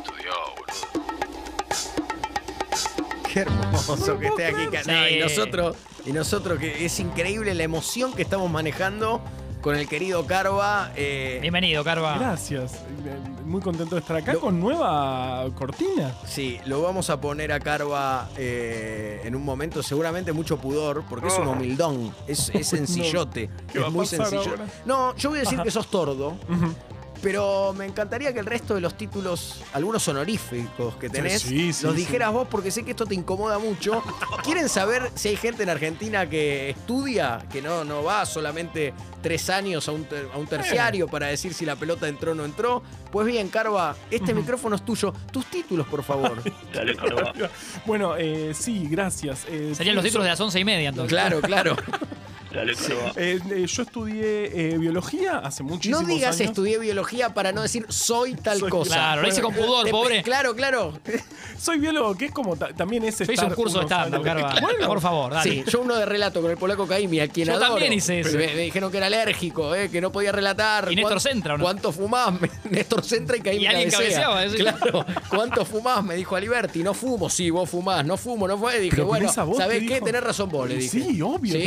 boludo. Qué hermoso que esté aquí. Sí. Y nosotros, y nosotros que es increíble la emoción que estamos manejando con el querido Carva. eh, Bienvenido, Carva. Gracias. Muy contento de estar acá Lo- con nueva cortina. Sí, lo vamos a poner a Carva eh, en un momento, seguramente mucho pudor, porque es un humildón, es, es sencillote, ¿Qué va es a muy sencillo. ahora? No, yo voy a decir Ajá. que sos tordo, Ujú. Pero me encantaría que el resto de los títulos, algunos honoríficos que tenés, sí, sí, los sí. dijeras vos, porque sé que esto te incomoda mucho. ¿Quieren saber si hay gente en Argentina que estudia, que no, no va solamente tres años a un, ter- a un terciario para decir si la pelota entró o no entró? Pues bien, Carva, este micrófono es tuyo. Tus títulos, por favor. Dale, Carva. Bueno, eh, sí, gracias. Eh, Serían los títulos de las once y media, entonces. Claro, claro. Eh, eh, yo estudié eh, biología hace muchísimos No digas años. estudié biología para no decir soy tal Soy- cosa. Claro, lo hice con pudor, pobre. Claro, claro. Soy biólogo, que es como ta- también es Yo hice estar un curso de stand-up, años-. Bueno, Por favor, dale. Sí, yo uno de relato con el polaco Caimi, a quien Yo adoro. también hice eso. Me, me dijeron que era alérgico, eh, que no podía relatar. Y Néstor ¿Cuán- Centra, ¿o no? ¿Cuánto fumás? Néstor Centra y Caimi Y alguien cabecea. cabeceaba, ¿eh? Claro. ¿Cuánto fumás? Me dijo Aliberti. No fumo. Sí, vos fumás. No fumo, no fue. Dije, Pero bueno, ¿sabés qué? dijo- Tenés razón vos, le dije. Sí, obvio, Sí,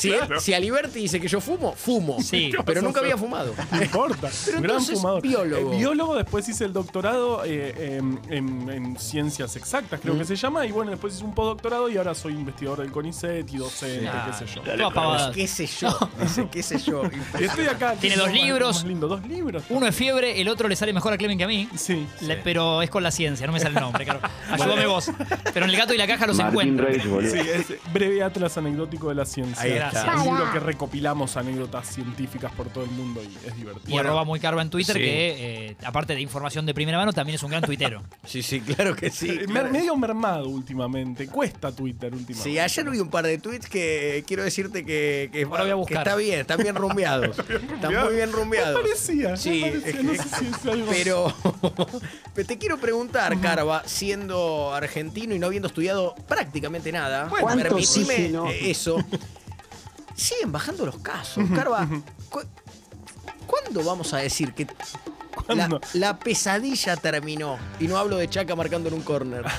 claro. Si, si Aliberti dice que yo fumo, fumo. Sí. Pero nunca había fumado. No importa. Pero Gran entonces, fumador. biólogo. Eh, biólogo, después hice el doctorado eh, en, en- en ciencias exactas, creo que se llama. Y bueno, después hice un postdoctorado y ahora soy investigador del CONICET y docente, qué sé yo. Dale, Toda. ¿Qué sé yo? Dice, ¿qué sé yo? Estoy acá. Tiene dos libros. más lindo, dos libros. Uno es fiebre, el otro le sale mejor a Clemen que a mí. Sí. Le- pero es con la ciencia, no me sale el nombre, claro. Ayúdame vos. Pero en el gato y la caja los encuentro. Reis. Sí, es breve atlas anecdótico de la ciencia. Ahí está. Es un libro que recopilamos anécdotas científicas por todo el mundo y es divertido. Y arroba muy carva en Twitter, Sí. que eh, aparte de información de primera mano, también es un gran tuitero. Sí, sí, claro que sí. Eh, me- medio mermado últimamente. Cuesta Twitter últimamente. Sí, ayer vi un par de tweets que quiero decirte que, que, Ahora voy a que buscar. está bien, están bien rumbeados. Están muy bien Me rumbeados. parecía. Sí, me parecía, no que- sé si es algo- Pero pero te quiero preguntar, Carva, siendo argentino y no habiendo estudiado prácticamente nada, ¿Cuánto permitime eso. Siguen bajando los casos. Carva, cu- ¿cuándo vamos a decir que la, pesadilla terminó? Y no hablo de Chaca marcando en un córner.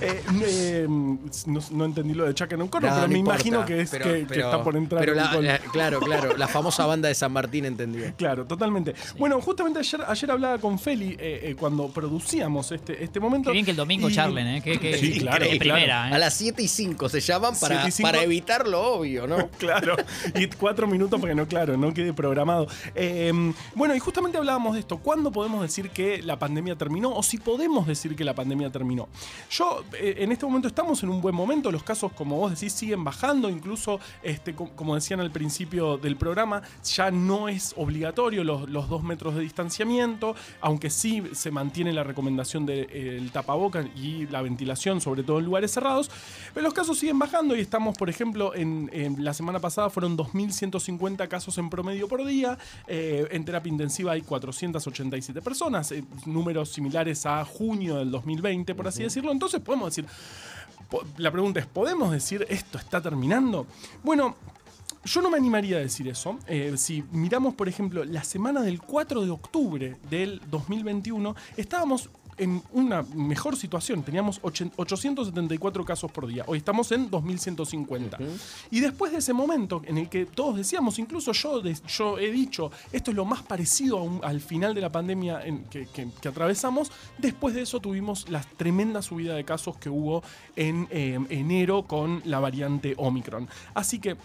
Eh, eh, no, no entendí lo de Chaca en un No, pero no me importa, imagino que es pero- que, que está por entrar. Pero un la- la- claro, claro, la famosa banda de San Martín entendió. Claro, totalmente. Bueno, justamente ayer, ayer hablaba con Feli eh, eh, cuando producíamos este, este momento. Qué bien que el domingo y- charlen, ¿eh? Qué, qué- Sí, claro, qué claro. primera, ¿eh? A las 7 y 5 se llaman para, 7 y 5. para evitar lo obvio, ¿no? Claro, y cuatro minutos porque no, claro, no quede programado. Eh, bueno, y justamente hablábamos de esto. ¿Cuándo podemos decir que la pandemia terminó? O si podemos decir que la pandemia terminó. Yo, eh, en este momento estamos en un buen momento. Los casos, como vos decís, siguen bajando. Incluso, este, co- como decían al principio del programa, ya no es obligatorio los, dos metros de distanciamiento, aunque sí se mantiene la recomendación del tapaboca y la ventilación, sobre todo en lugares cerrados. Pero los casos siguen bajando y estamos, por ejemplo, en, la semana pasada fueron 2.150 casos en promedio por día. Eh, en terapia intensiva hay 487 personas, eh, números similares a junio del 2020, por así decirlo. Entonces podemos decir, po- la pregunta es, ¿podemos decir esto está terminando? Bueno, yo no me animaría a decir eso. Eh, si miramos, por ejemplo, la semana del 4 de octubre del 2021, estábamos en una mejor situación. Teníamos ochen- 874 casos por día. Hoy estamos en 2150. Y después de ese momento en el que todos decíamos, incluso yo, yo he dicho, esto es lo más parecido un- al final de la pandemia en- que, que- que atravesamos, después de eso tuvimos la tremenda subida de casos que hubo en eh, enero con la variante Omicron. Así que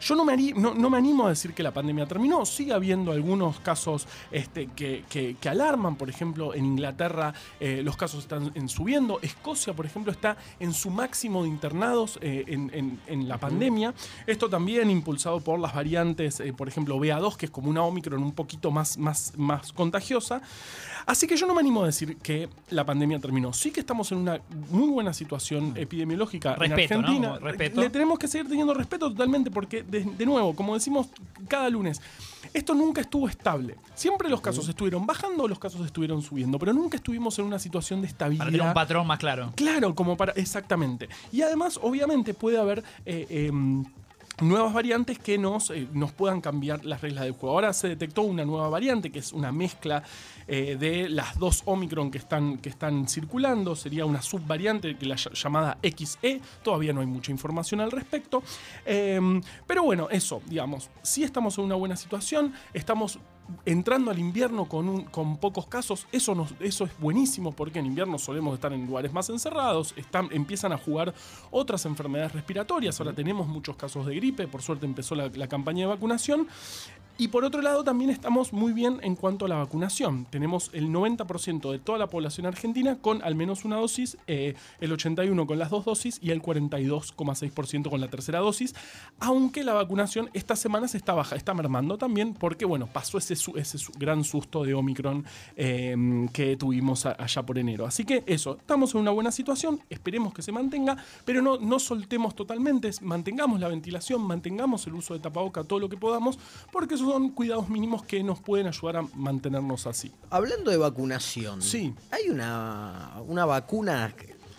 yo no me, harí- no, no me animo a decir que la pandemia terminó. Sigue habiendo algunos casos este, que, que- que alarman. Por ejemplo, en Inglaterra eh, los casos están en subiendo. Escocia, por ejemplo, está en su máximo de internados eh, en, en- en la pandemia. Esto también impulsado por las variantes, eh, por ejemplo, BA2, que es como una Omicron un poquito más, más, más contagiosa. Así que yo no me animo a decir que la pandemia terminó. Sí que estamos en una muy buena situación epidemiológica Respeto, en. Argentina. Respeto. Le tenemos que seguir teniendo respeto totalmente porque, de, de nuevo, como decimos cada lunes, esto nunca estuvo estable. Siempre los casos estuvieron bajando, los casos estuvieron subiendo, pero nunca estuvimos en una situación de estabilidad. Para tener un patrón más claro. Claro, como para. Exactamente. Y además, obviamente, puede haber. eh, em, nuevas variantes que nos, eh, nos puedan cambiar las reglas del juego. Ahora se detectó una nueva variante que es una mezcla eh, de las dos Omicron que están, que están circulando. Sería una subvariante la ll- llamada XE. Todavía no hay mucha información al respecto. Eh, pero bueno, eso, digamos, sí estamos en una buena situación. Estamos entrando al invierno con, un- con pocos casos, eso, nos, eso es buenísimo porque en invierno solemos estar en lugares más encerrados, están, empiezan a jugar otras enfermedades respiratorias, ahora tenemos muchos casos de gripe, por suerte empezó la, la campaña de vacunación. Y por otro lado, también estamos muy bien en cuanto a la vacunación. Tenemos el 90% de toda la población argentina con al menos una dosis, eh, el 81% con las dos dosis y el 42,6% con la tercera dosis. Aunque la vacunación esta semana se está baja, está mermando también porque, bueno, pasó ese, ese gran susto de Omicron eh, que tuvimos allá por enero. Así que eso, estamos en una buena situación, esperemos que se mantenga, pero no, no soltemos totalmente, mantengamos la ventilación, mantengamos el uso de tapaboca todo lo que podamos, porque esos son cuidados mínimos que nos pueden ayudar a mantenernos así. Hablando de vacunación. Sí. Hay una, una vacuna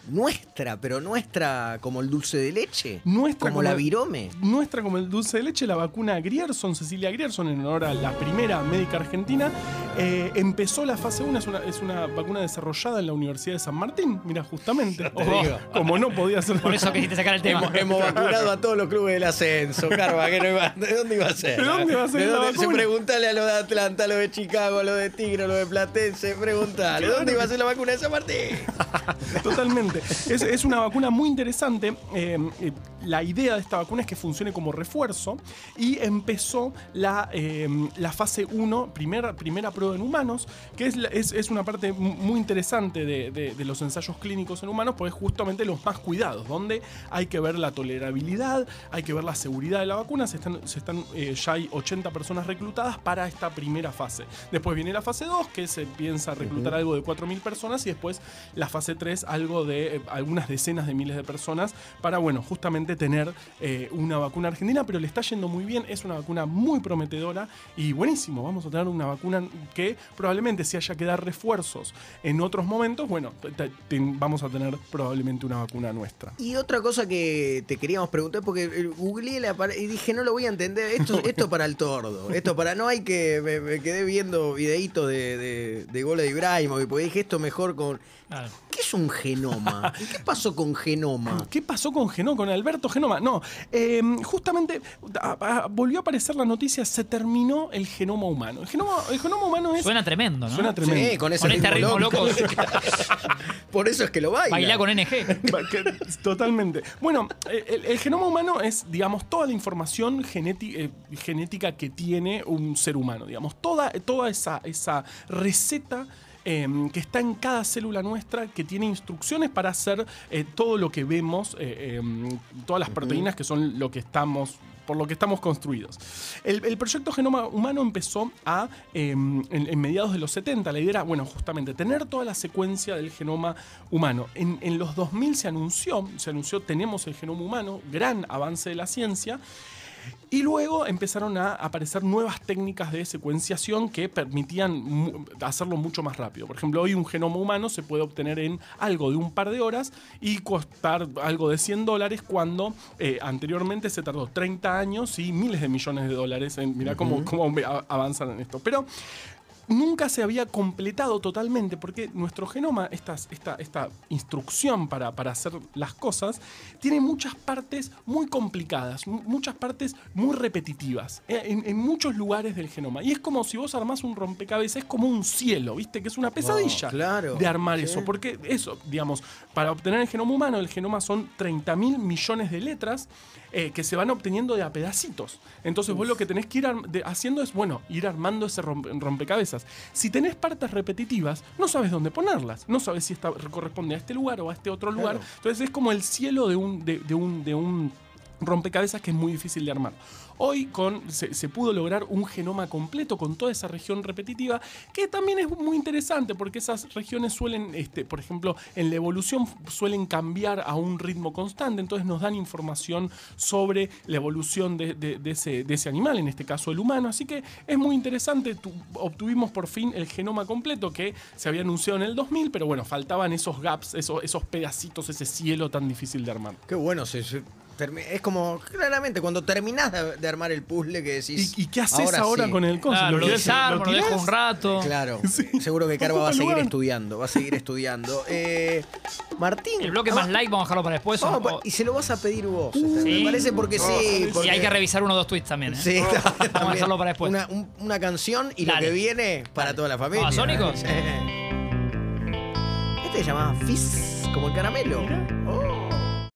nuestra, pero nuestra como el dulce de leche. Nuestra como, la virome. Nuestra como el dulce de leche, la vacuna Grierson, Cecilia Grierson, en honor a la primera médica argentina, eh, empezó la fase 1, es una, es una vacuna desarrollada en la Universidad de San Martín, mira, justamente. te Oh, digo. como no podía ser. Por eso quisiste sacar el tema. Hemos, hemos vacunado a todos los clubes del ascenso, Carva, que no iba- ¿de dónde iba a ser? ¿De dónde iba a ser ¿De la dónde? Se vacuna? preguntale a los de Atlanta, a los de Chicago, a los de Tigre, a los de Platense, preguntale, ¿dónde iba a ser la vacuna de San Martín? Totalmente. Es, es una vacuna muy interesante. Eh, eh, la idea de esta vacuna es que funcione como refuerzo y empezó la, eh, la fase 1, primera, primera prueba en humanos, que es, es, es una parte mu- muy interesante de, de- de los ensayos clínicos en humanos, porque es justamente los más cuidados, donde hay que ver la tolerabilidad, hay que ver la seguridad de la vacuna. Se están, se están, eh, ya hay 80 personas reclutadas para esta primera fase. Después viene la fase 2, que se piensa reclutar algo de 4.000 personas, y después la fase 3, algo de eh, algunas decenas de miles de personas, para, bueno, justamente tener eh, una vacuna argentina, pero le está yendo muy bien, es una vacuna muy prometedora y buenísimo, vamos a tener una vacuna que probablemente si haya que dar refuerzos en otros momentos, bueno, te- te- vamos a tener probablemente una vacuna nuestra. Y otra cosa que te queríamos preguntar, porque eh, googleé la y dije, no lo voy a entender, esto, esto para el tordo, esto para, no hay que, me, me quedé viendo videitos de, de, de goles de Ibrahimovic, porque dije esto mejor con... Claro. ¿Qué es un genoma? ¿Y qué pasó con genoma? ¿Qué pasó con Genoma, con Alberto Genoma? No, eh, justamente a- a- volvió a aparecer la noticia, se terminó el genoma humano. El genoma, el genoma humano es... Suena tremendo, ¿no? Suena tremendo. Sí, con ese Con este ritmo loco. loco. Por eso es que lo baila. Bailá con NG. Totalmente. Bueno, el, el genoma humano es, digamos, toda la información eh, genética que tiene un ser humano. Digamos, toda, toda esa, esa receta. Eh, que está en cada célula nuestra, que tiene instrucciones para hacer eh, todo lo que vemos, eh, eh, todas las proteínas que son lo que estamos por lo que estamos construidos. El, el proyecto Genoma Humano empezó a, eh, en, en mediados de los 70. La idea era, bueno, justamente tener toda la secuencia del genoma humano. En, en los 2000 se anunció, se anunció, tenemos el genoma humano, gran avance de la ciencia. Y luego empezaron a aparecer nuevas técnicas de secuenciación que permitían hacerlo mucho más rápido. Por ejemplo, hoy un genoma humano se puede obtener en algo de un par de horas y costar algo de 100 dólares cuando eh, anteriormente se tardó 30 años y miles de millones de dólares. En, mirá cómo, cómo avanzan en esto. Pero nunca se había completado totalmente porque nuestro genoma, estas- esta, esta instrucción para, para hacer las cosas, tiene muchas partes muy complicadas, mu- muchas partes muy repetitivas eh, en, en muchos lugares del genoma. Y es como si vos armás un rompecabezas, es como un cielo, ¿viste? Que es una pesadilla claro. de armar Sí. eso. Porque eso, digamos, para obtener el genoma humano, el genoma son 30 mil millones de letras eh, que se van obteniendo de a pedacitos. Entonces vos lo que tenés que ir de- haciendo es, bueno, ir armando ese rompe- rompecabezas. Si tenés partes repetitivas, no sabes dónde ponerlas. No sabes si esta corresponde a este lugar o a este otro lugar. Claro. Entonces es como el cielo de un, de, de un, de un rompecabezas que es muy difícil de armar. Hoy con, se, pudo lograr un genoma completo con toda esa región repetitiva, que también es muy interesante porque esas regiones suelen, este, por ejemplo, en la evolución suelen cambiar a un ritmo constante, entonces nos dan información sobre la evolución de, ese, animal, en este caso el humano. Así que es muy interesante, Tu- obtuvimos por fin el genoma completo que se había anunciado en el 2000, pero bueno, faltaban esos gaps, esos, pedacitos, ese cielo tan difícil de armar. Qué bueno, se, es como, claramente, cuando terminás de, de armar el puzzle que decís. ¿Y, y qué haces ahora, sí. con el coso? Claro, lo desarmo, lo dejo un rato. Claro, Sí. seguro que Carva va a seguir estudiando, va a seguir estudiando. Eh, Martín. El bloque ah, más like vamos a dejarlo para después. o- a- y se lo vas a pedir vos. Sí. Me parece porque sí. y porque- hay que revisar uno o dos tweets también. ¿eh? Sí, también. Vamos a dejarlo para después. Una, un- una canción y Dale. lo que viene para Dale. toda la familia. ¿Babasónicos? Sí. Este se llama Fizz, como el caramelo. Oh.